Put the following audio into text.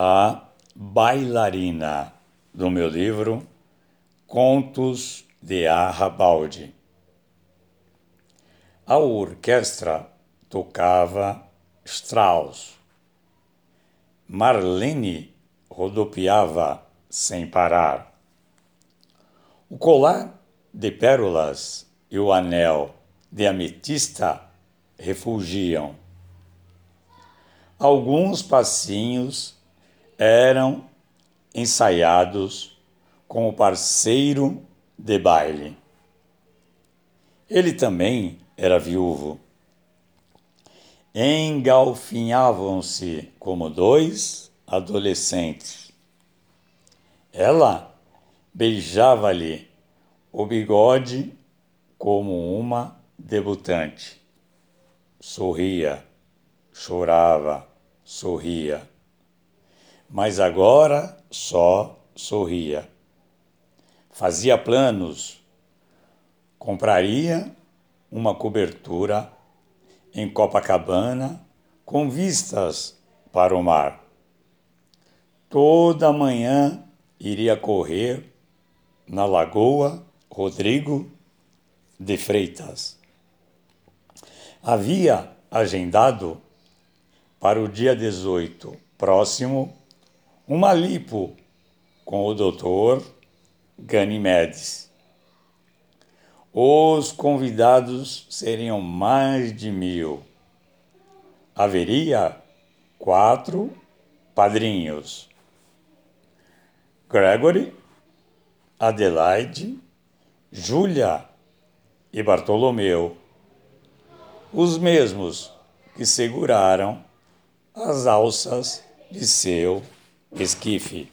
a bailarina do meu livro Contos de Arrabalde. A orquestra tocava Strauss. Marlene rodopiava sem parar. O colar de pérolas e o anel de ametista refugiam. Alguns passinhos eram ensaiados com o parceiro de baile. Ele também era viúvo. Engalfinhavam-se como dois adolescentes. Ela beijava-lhe o bigode como uma debutante. Sorria, chorava, sorria. Mas agora só sorria. Fazia planos. Compraria uma cobertura em Copacabana com vistas para o mar. Toda manhã iria correr na Lagoa Rodrigo de Freitas. Havia agendado para o dia 18 próximo uma lipo com o doutor Ganimedes. Os convidados seriam mais de mil. Haveria quatro padrinhos: Gregory, Adelaide, Júlia e Bartolomeu, os mesmos que seguraram as alças de seu is key.